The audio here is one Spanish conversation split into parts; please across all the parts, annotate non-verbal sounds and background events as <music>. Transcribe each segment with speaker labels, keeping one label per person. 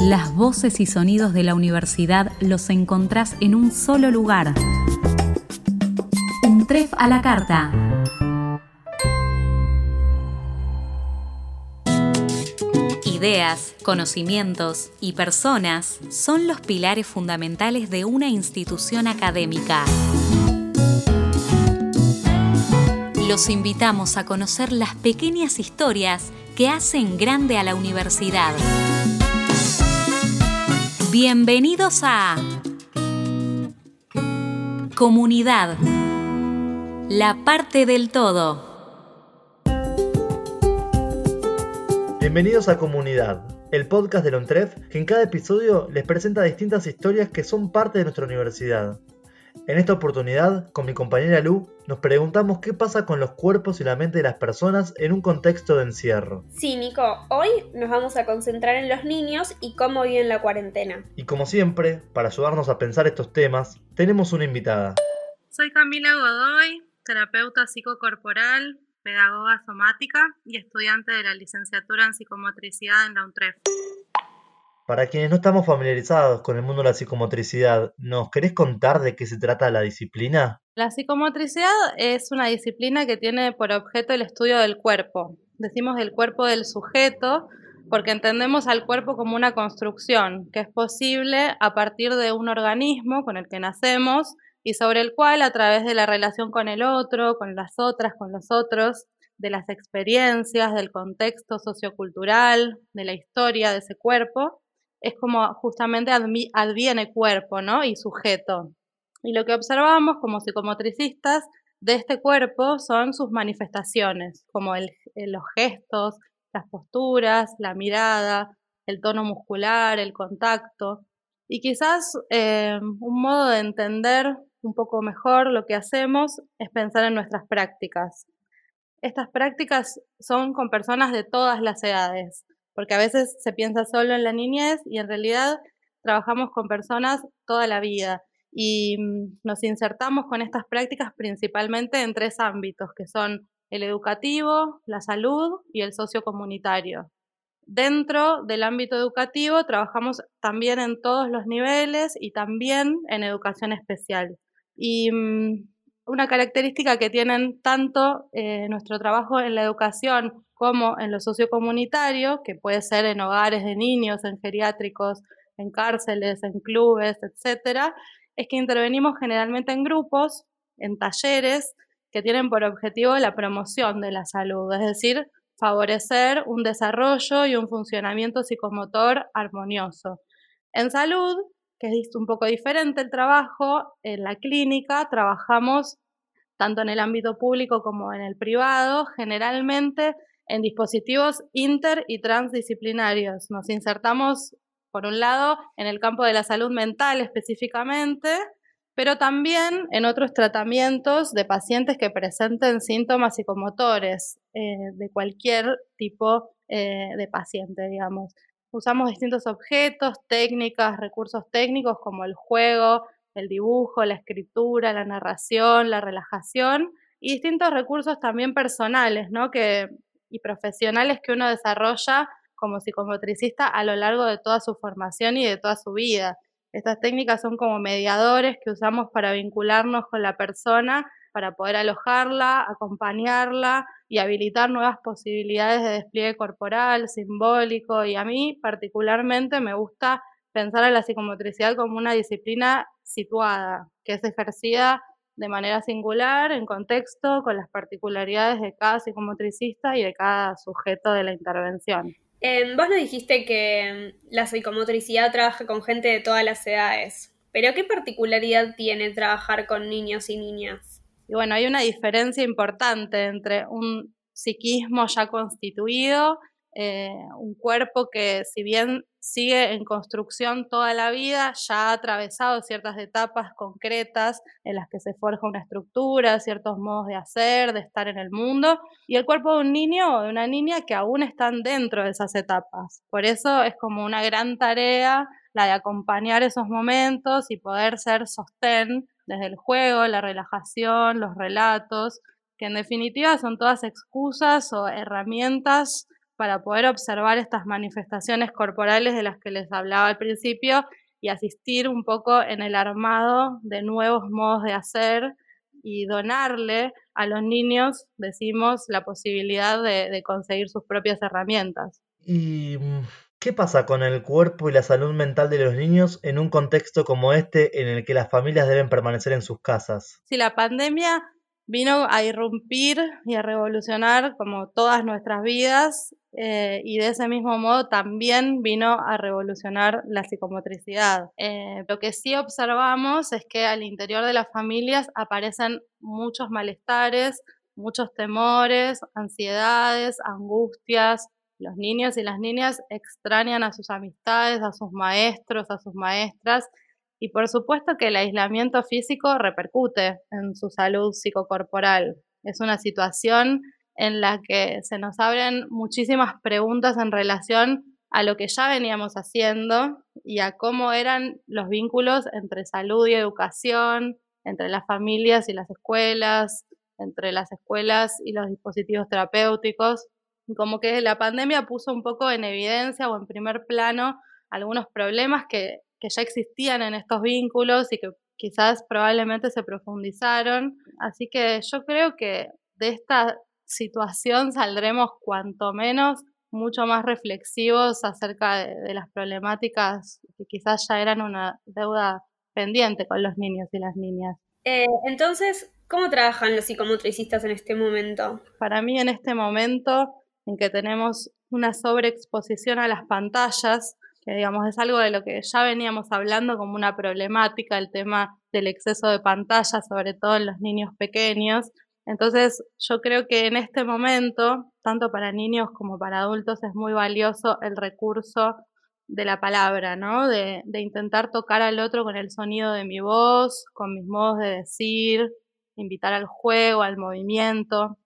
Speaker 1: Las voces y sonidos de la universidad los encontrás en un solo lugar. Un tref a la carta. Ideas, conocimientos y personas son los pilares fundamentales de una institución académica. Los invitamos a conocer las pequeñas historias que hacen grande a la universidad. Bienvenidos a Comunidad, la parte del todo.
Speaker 2: Bienvenidos a Comunidad, el podcast de Lontref que en cada episodio les presenta distintas historias que son parte de nuestra universidad. En esta oportunidad, con mi compañera Lu, nos preguntamos qué pasa con los cuerpos y la mente de las personas en un contexto de encierro.
Speaker 3: Sí, Nico, hoy nos vamos a concentrar en los niños y cómo viven la cuarentena.
Speaker 2: Y como siempre, para ayudarnos a pensar estos temas, tenemos una invitada.
Speaker 4: Soy Camila Godoy, terapeuta psicocorporal, pedagoga somática y estudiante de la licenciatura en psicomotricidad en la UNTREF.
Speaker 2: Para quienes no estamos familiarizados con el mundo de la psicomotricidad, ¿nos querés contar de qué se trata la disciplina?
Speaker 4: La psicomotricidad es una disciplina que tiene por objeto el estudio del cuerpo. Decimos del cuerpo del sujeto porque entendemos al cuerpo como una construcción que es posible a partir de un organismo con el que nacemos y sobre el cual a través de la relación con el otro, con las otras, con los otros, de las experiencias, del contexto sociocultural, de la historia de ese cuerpo, es como justamente adviene cuerpo, ¿no? Y sujeto. Y lo que observamos como psicomotricistas de este cuerpo son sus manifestaciones, como los gestos, las posturas, la mirada, el tono muscular, el contacto. Y quizás eh, un modo de entender un poco mejor lo que hacemos es pensar en nuestras prácticas. Estas prácticas son con personas de todas las edades, porque a veces se piensa solo en la niñez y en realidad trabajamos con personas toda la vida y mm, nos insertamos con estas prácticas principalmente en tres ámbitos, que son el educativo, la salud y el sociocomunitario. Dentro del ámbito educativo trabajamos también en todos los niveles y también en educación especial. Y mm, una característica que tienen tanto eh, nuestro trabajo en la educación como en lo sociocomunitario, que puede ser en hogares de niños, en geriátricos, en cárceles, en clubes, etcétera, es que intervenimos generalmente en grupos, en talleres que tienen por objetivo la promoción de la salud, es decir, favorecer un desarrollo y un funcionamiento psicomotor armonioso. En salud, que es un poco diferente el trabajo, en la clínica trabajamos tanto en el ámbito público como en el privado, generalmente en dispositivos inter y transdisciplinarios. Nos insertamos, por un lado, en el campo de la salud mental específicamente, pero también en otros tratamientos de pacientes que presenten síntomas psicomotores eh, de cualquier tipo eh, de paciente, digamos. Usamos distintos objetos, técnicas, recursos técnicos como el juego, el dibujo, la escritura, la narración, la relajación y distintos recursos también personales, ¿no? Que y profesionales que uno desarrolla como psicomotricista a lo largo de toda su formación y de toda su vida. Estas técnicas son como mediadores que usamos para vincularnos con la persona, para poder alojarla, acompañarla y habilitar nuevas posibilidades de despliegue corporal, simbólico. Y a mí particularmente me gusta pensar a la psicomotricidad como una disciplina situada, que es ejercida de manera singular, en contexto, con las particularidades de cada psicomotricista y de cada sujeto de la intervención.
Speaker 3: Eh, vos nos dijiste que mm, la psicomotricidad trabaja con gente de todas las edades, pero ¿qué particularidad tiene trabajar con niños y niñas?
Speaker 4: Y bueno, hay una diferencia importante entre un psiquismo ya constituido, eh, un cuerpo que si bien sigue en construcción toda la vida, ya ha atravesado ciertas etapas concretas en las que se forja una estructura, ciertos modos de hacer, de estar en el mundo, y el cuerpo de un niño o de una niña que aún están dentro de esas etapas. Por eso es como una gran tarea la de acompañar esos momentos y poder ser sostén desde el juego, la relajación, los relatos, que en definitiva son todas excusas o herramientas para poder observar estas manifestaciones corporales de las que les hablaba al principio y asistir un poco en el armado de nuevos modos de hacer y donarle a los niños, decimos, la posibilidad de, conseguir sus propias herramientas.
Speaker 2: ¿Y mm, qué pasa con el cuerpo y la salud mental de los niños en un contexto como este en el que las familias deben permanecer en sus casas?
Speaker 4: Si la pandemia vino a irrumpir y a revolucionar como todas nuestras vidas eh, y de ese mismo modo también vino a revolucionar la psicomotricidad. Eh, lo que sí observamos es que al interior de las familias aparecen muchos malestares, muchos temores, ansiedades, angustias. Los niños y las niñas extrañan a sus amistades, a sus maestros, a sus maestras y por supuesto que el aislamiento físico repercute en su salud psicocorporal. Es una situación en la que se nos abren muchísimas preguntas en relación a lo que ya veníamos haciendo y a cómo eran los vínculos entre salud y educación, entre las familias y las escuelas, entre las escuelas y los dispositivos terapéuticos. Como que la pandemia puso un poco en evidencia o en primer plano algunos problemas que que ya existían en estos vínculos y que quizás probablemente se profundizaron. Así que yo creo que de esta situación saldremos cuanto menos mucho más reflexivos acerca de, las problemáticas que quizás ya eran una deuda pendiente con los niños y las niñas.
Speaker 3: Eh, entonces, ¿cómo trabajan los psicomotricistas en este momento?
Speaker 4: Para mí en este momento en que tenemos una sobreexposición a las pantallas, que digamos es algo de lo que ya veníamos hablando como una problemática, el tema del exceso de pantalla, sobre todo en los niños pequeños. Entonces yo creo que en este momento, tanto para niños como para adultos, es muy valioso el recurso de la palabra, ¿no? De, de intentar tocar al otro con el sonido de mi voz, con mis modos de decir, invitar al juego, al movimiento.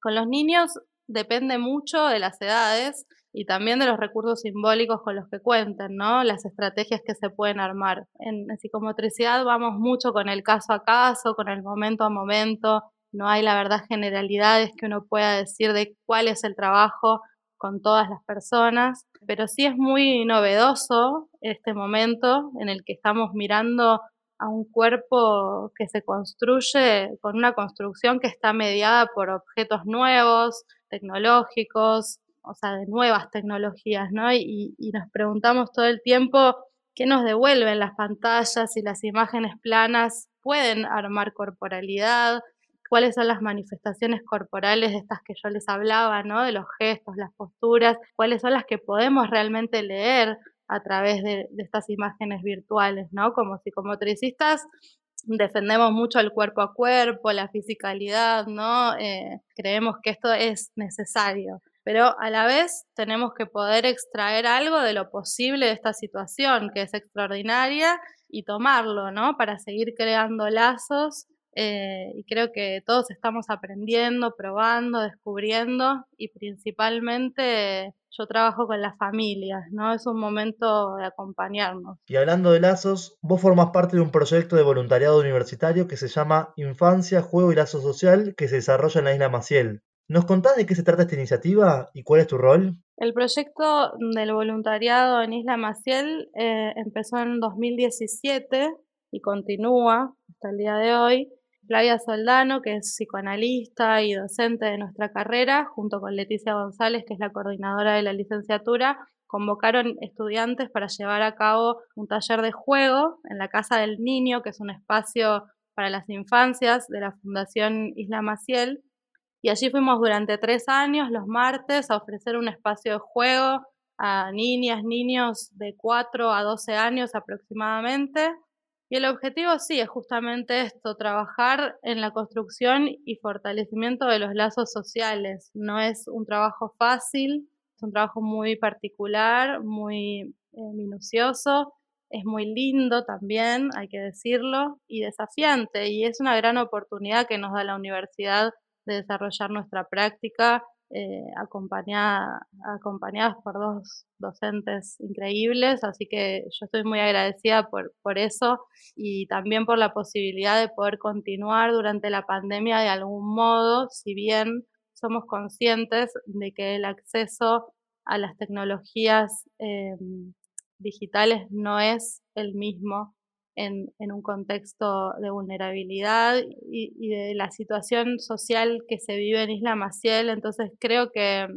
Speaker 4: Con los niños depende mucho de las edades y también de los recursos simbólicos con los que cuenten, ¿no? Las estrategias que se pueden armar. En, psicomotricidad vamos mucho con el caso a caso, con el momento a momento, no hay la verdad generalidades que uno pueda decir de cuál es el trabajo con todas las personas, pero sí es muy novedoso este momento en el que estamos mirando a un cuerpo que se construye con una construcción que está mediada por objetos nuevos, tecnológicos, o sea, de nuevas tecnologías, ¿no? Y, nos preguntamos todo el tiempo qué nos devuelven las pantallas y las imágenes planas, pueden armar corporalidad, cuáles son las manifestaciones corporales de estas que yo les hablaba, ¿no? De los gestos, las posturas, cuáles son las que podemos realmente leer a través de, estas imágenes virtuales, ¿no? Como psicomotricistas defendemos mucho el cuerpo a cuerpo, la fisicalidad, ¿no? Eh, creemos que esto es necesario pero a la vez tenemos que poder extraer algo de lo posible de esta situación, que es extraordinaria, y tomarlo, ¿no? Para seguir creando lazos. Eh, y creo que todos estamos aprendiendo, probando, descubriendo, y principalmente yo trabajo con las familias, ¿no? Es un momento de acompañarnos.
Speaker 2: Y hablando de lazos, vos formás parte de un proyecto de voluntariado universitario que se llama Infancia, Juego y Lazo Social, que se desarrolla en la isla Maciel. ¿Nos contás de qué se trata esta iniciativa y cuál es tu rol?
Speaker 4: El proyecto del voluntariado en Isla Maciel eh, empezó en 2017 y continúa hasta el día de hoy. Flavia Soldano, que es psicoanalista y docente de nuestra carrera, junto con Leticia González, que es la coordinadora de la licenciatura, convocaron estudiantes para llevar a cabo un taller de juego en la Casa del Niño, que es un espacio para las infancias de la Fundación Isla Maciel, y allí fuimos durante tres años, los martes, a ofrecer un espacio de juego a niñas, niños de 4 a 12 años aproximadamente. Y el objetivo sí es justamente esto, trabajar en la construcción y fortalecimiento de los lazos sociales. No es un trabajo fácil, es un trabajo muy particular, muy eh, minucioso, es muy lindo también, hay que decirlo, y desafiante. Y es una gran oportunidad que nos da la universidad de desarrollar nuestra práctica eh, acompañada, acompañadas por dos docentes increíbles, así que yo estoy muy agradecida por, por eso y también por la posibilidad de poder continuar durante la pandemia de algún modo, si bien somos conscientes de que el acceso a las tecnologías em, digitales no es el mismo en, un contexto de vulnerabilidad y, de la situación social que se vive en Isla Maciel. Entonces creo que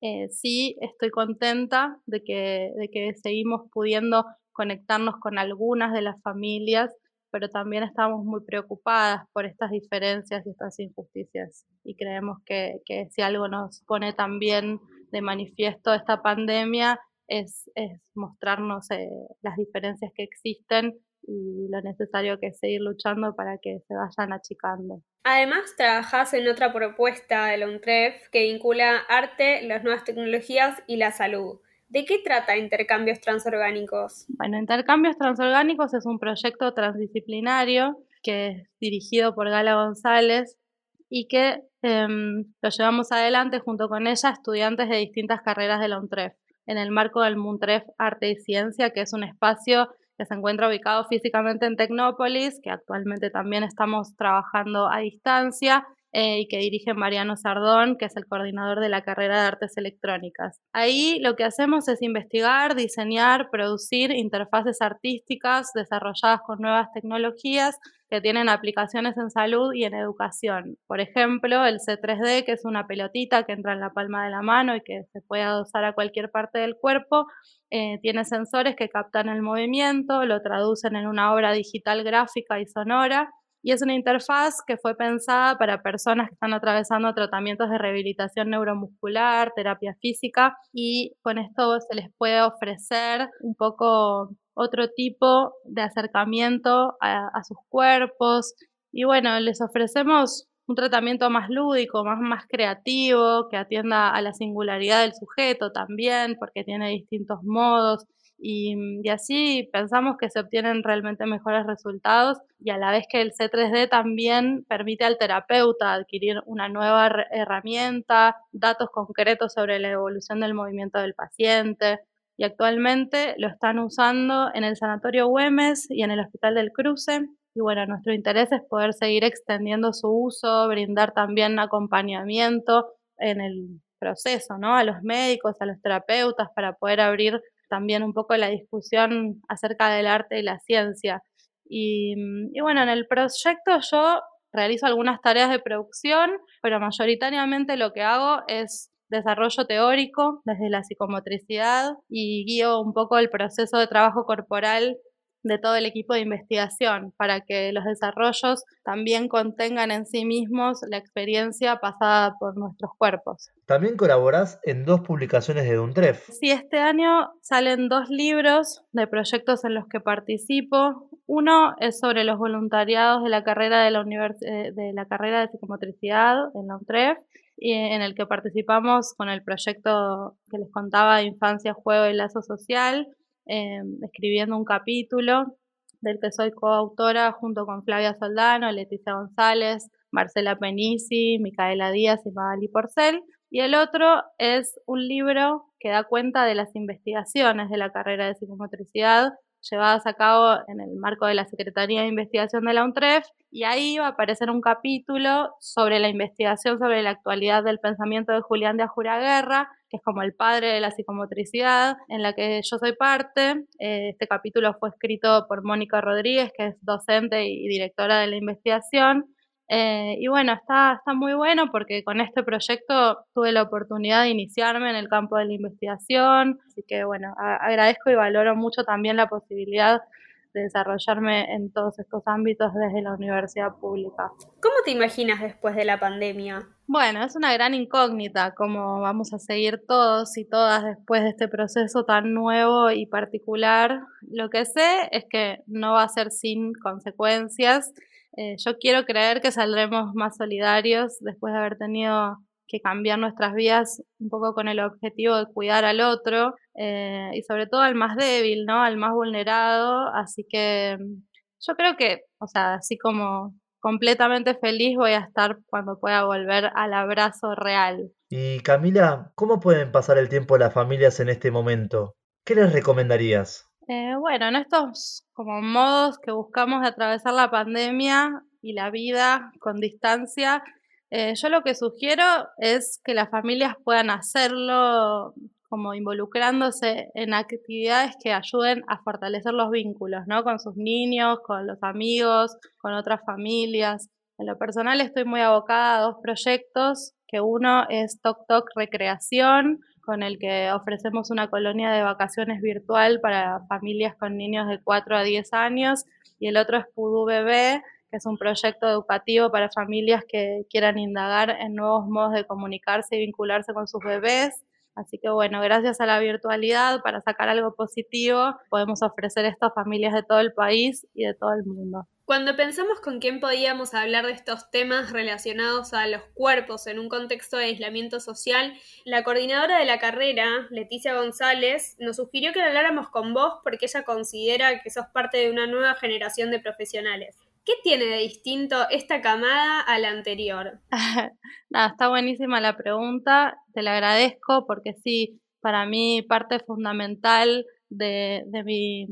Speaker 4: eh, sí estoy contenta de que, de que seguimos pudiendo conectarnos con algunas de las familias, pero también estamos muy preocupadas por estas diferencias y estas injusticias. Y creemos que, que si algo nos pone también de manifiesto esta pandemia es, es mostrarnos eh, las diferencias que existen y lo necesario que es seguir luchando para que se vayan achicando.
Speaker 3: Además, trabajás en otra propuesta de la UNTREF que vincula arte, las nuevas tecnologías y la salud. ¿De qué trata Intercambios Transorgánicos?
Speaker 4: Bueno, Intercambios Transorgánicos es un proyecto transdisciplinario que es dirigido por Gala González y que em, lo llevamos adelante junto con ella estudiantes de distintas carreras de la UNTREF en el marco del MUNTREF Arte y Ciencia, que es un espacio que se encuentra ubicado físicamente en Tecnópolis, que actualmente también estamos trabajando a distancia, eh, y que dirige Mariano Sardón, que es el coordinador de la carrera de artes electrónicas. Ahí lo que hacemos es investigar, diseñar, producir interfaces artísticas desarrolladas con nuevas tecnologías que tienen aplicaciones en salud y en educación. Por ejemplo, el C3D, que es una pelotita que entra en la palma de la mano y que se puede adosar a cualquier parte del cuerpo, eh, tiene sensores que captan el movimiento, lo traducen en una obra digital gráfica y sonora y es una interfaz que fue pensada para personas que están atravesando tratamientos de rehabilitación neuromuscular, terapia física y con esto se les puede ofrecer un poco otro tipo de acercamiento a, sus cuerpos. Y bueno, les ofrecemos un tratamiento más lúdico, más creativo, que atienda a la singularidad del sujeto también, porque tiene distintos modos Mm, y, así pensamos que se obtienen realmente mejores resultados y a la vez que el C3D también permite al terapeuta adquirir una nueva herramienta, datos concretos sobre la evolución del movimiento del paciente y actualmente lo están usando en el Sanatorio Güemes y en el Hospital del Cruce. Y bueno, nuestro interés es poder seguir extendiendo su uso, brindar también acompañamiento en el proceso, ¿no? A los médicos, a los terapeutas para poder abrir también un poco la discusión acerca del arte y la ciencia. Y, y, bueno, en el proyecto yo realizo algunas tareas de producción, pero mayoritariamente lo que hago es desarrollo teórico desde la psicomotricidad y guío un poco el proceso de trabajo corporal de todo el equipo de investigación para que los desarrollos también contengan en sí mismos la experiencia pasada por nuestros cuerpos.
Speaker 2: También colaborás en dos publicaciones de Duntref.
Speaker 4: Sí, este año salen dos libros de proyectos en los que participo. Uno es sobre los voluntariados de la carrera de la, eh, de, la carrera de psicomotricidad en la UNTREF en el que participamos con el proyecto que les contaba de Infancia, Juego y Lazo Social, Em, escribiendo un capítulo del que soy coautora junto con Flavia Soldano, Leticia González, Marcela Penisi, Micaela Díaz y Magali Porcel. Y el otro es un libro que da cuenta de las investigaciones de la carrera de psicomotricidad llevadas a cabo en el marco de la Secretaría de Investigación de la UNTREF y ahí va a aparecer un capítulo sobre la investigación sobre la actualidad del pensamiento de Julián de Guerra, que es como el padre de la psicomotricidad, en la que yo soy parte. Eh, este capítulo fue escrito por Mónica Rodríguez, que es docente y directora de la investigación, eh, y bueno, está, está muy bueno porque con este proyecto tuve la oportunidad de iniciarme en el campo de la investigación, así que bueno, agradezco y valoro mucho también la posibilidad de desarrollarme en todos estos ámbitos desde la universidad pública.
Speaker 3: ¿Cómo te imaginas después de la pandemia?
Speaker 4: Bueno, es una gran incógnita cómo vamos a seguir todos y todas después de este proceso tan nuevo y particular. Lo que sé es que no va a ser sin consecuencias eh, yo quiero creer que saldremos más solidarios después de haber tenido que cambiar nuestras vidas un poco con el objetivo de cuidar al otro eh, y sobre todo al más débil, ¿no? Al más vulnerado. Así que mm, yo creo que, o sea, así como completamente feliz voy a estar cuando pueda volver al abrazo real.
Speaker 2: Y Camila, ¿cómo pueden pasar el tiempo las familias en este momento? ¿Qué les recomendarías?
Speaker 4: Eh, bueno, en estos como modos que buscamos de atravesar la pandemia y la vida con distancia, eh, yo lo que sugiero es que las familias puedan hacerlo como involucrándose en actividades que ayuden a fortalecer los vínculos, ¿no? Con sus niños, con los amigos, con otras familias. En lo personal estoy muy abocada a dos proyectos, que uno es Toc Toc Recreación, con el que ofrecemos una colonia de vacaciones virtual para familias con niños de 4 a 10 años, y el otro es Pudú Bebé, que es un proyecto educativo para familias que quieran indagar en nuevos modos de comunicarse y vincularse con sus bebés. Así que bueno, gracias a la virtualidad, para sacar algo positivo, podemos ofrecer esto a familias de todo el país y de todo el mundo.
Speaker 3: Cuando pensamos con quién podíamos hablar de estos temas relacionados a los cuerpos en un contexto de aislamiento social, la coordinadora de la carrera, Leticia González, nos sugirió que habláramos con vos porque ella considera que sos parte de una nueva generación de profesionales. ¿Qué tiene de distinto esta camada a la anterior? <laughs>
Speaker 4: Nada, está buenísima la pregunta, te la agradezco porque sí, para mí parte fundamental de, de, mi,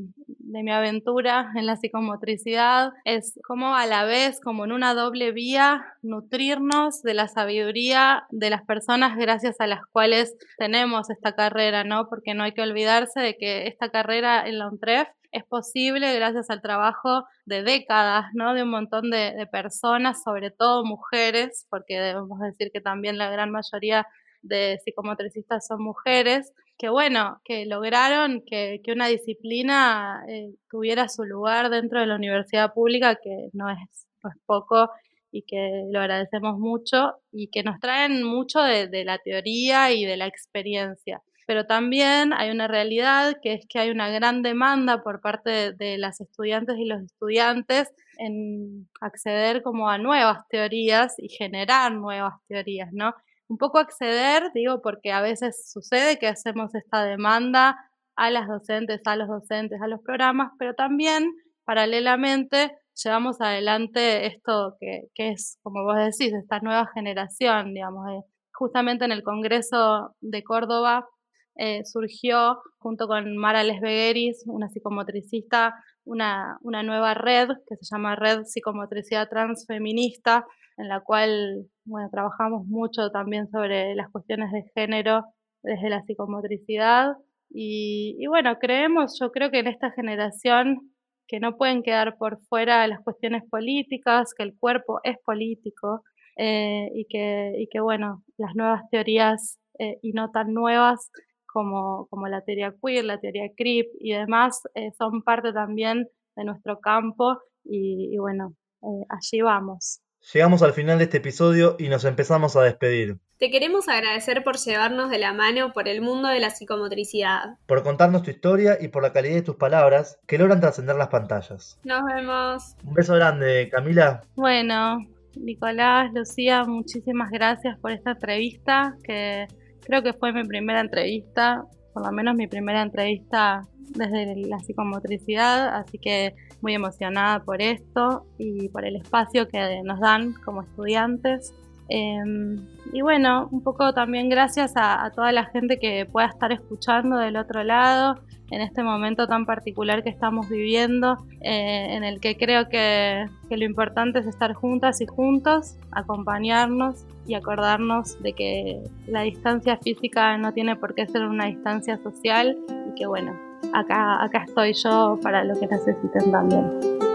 Speaker 4: de mi aventura en la psicomotricidad es como a la vez, como en una doble vía, nutrirnos de la sabiduría de las personas gracias a las cuales tenemos esta carrera, ¿no? Porque no hay que olvidarse de que esta carrera en la UNTREF es posible gracias al trabajo de décadas, ¿no? De un montón de, de personas, sobre todo mujeres, porque debemos decir que también la gran mayoría de psicomotricistas son mujeres, que bueno, que lograron que, que una disciplina eh, tuviera su lugar dentro de la universidad pública, que no es, no poco y que lo agradecemos mucho y que nos traen mucho de, de la teoría y de la experiencia pero también hay una realidad que es que hay una gran demanda por parte de, de, las estudiantes y los estudiantes en acceder como a nuevas teorías y generar nuevas teorías, ¿no? Un poco acceder, digo, porque a veces sucede que hacemos esta demanda a las docentes, a los docentes, a los programas, pero también paralelamente llevamos adelante esto que, es, como vos decís, esta nueva generación, digamos, justamente en el Congreso de Córdoba eh, surgió junto con Mara Lesbegueris, una psicomotricista, una, nueva red que se llama Red Psicomotricidad Transfeminista, en la cual bueno, trabajamos mucho también sobre las cuestiones de género desde la psicomotricidad. Y, y, bueno, creemos, yo creo que en esta generación que no pueden quedar por fuera las cuestiones políticas, que el cuerpo es político eh, y, que, y que, bueno, las nuevas teorías eh, y no tan nuevas como, como la teoría queer, la teoría CRIP y demás eh, son parte también de nuestro campo y, y bueno, eh, allí vamos.
Speaker 2: Llegamos al final de este episodio y nos empezamos a despedir.
Speaker 3: Te queremos agradecer por llevarnos de la mano por el mundo de la psicomotricidad.
Speaker 2: Por contarnos tu historia y por la calidad de tus palabras que logran trascender las pantallas.
Speaker 3: Nos vemos.
Speaker 2: Un beso grande, Camila.
Speaker 4: Bueno, Nicolás, Lucía, muchísimas gracias por esta entrevista, que creo que fue mi primera entrevista, por lo menos mi primera entrevista desde la psicomotricidad, así que muy emocionada por esto y por el espacio que nos dan como estudiantes. Eh, y bueno, un poco también gracias a, a, toda la gente que pueda estar escuchando del otro lado en este momento tan particular que estamos viviendo, eh, en el que creo que, que lo importante es estar juntas y juntos, acompañarnos y acordarnos de que la distancia física no tiene por qué ser una distancia social y que bueno, acá, acá estoy yo para lo que necesiten también.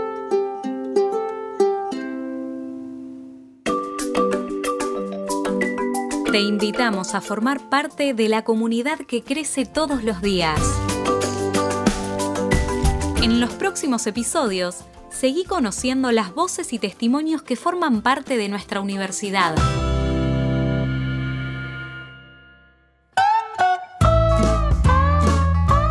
Speaker 1: Te invitamos a formar parte de la comunidad que crece todos los días. En los próximos episodios, seguí conociendo las voces y testimonios que forman parte de nuestra universidad.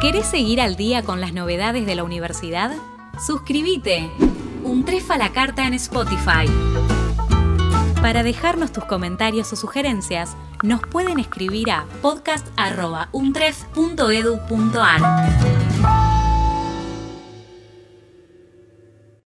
Speaker 1: ¿Querés seguir al día con las novedades de la universidad? Suscríbete. Un trefa la carta en Spotify. Para dejarnos tus comentarios o sugerencias, nos pueden escribir a podcast.untref.edu.ar.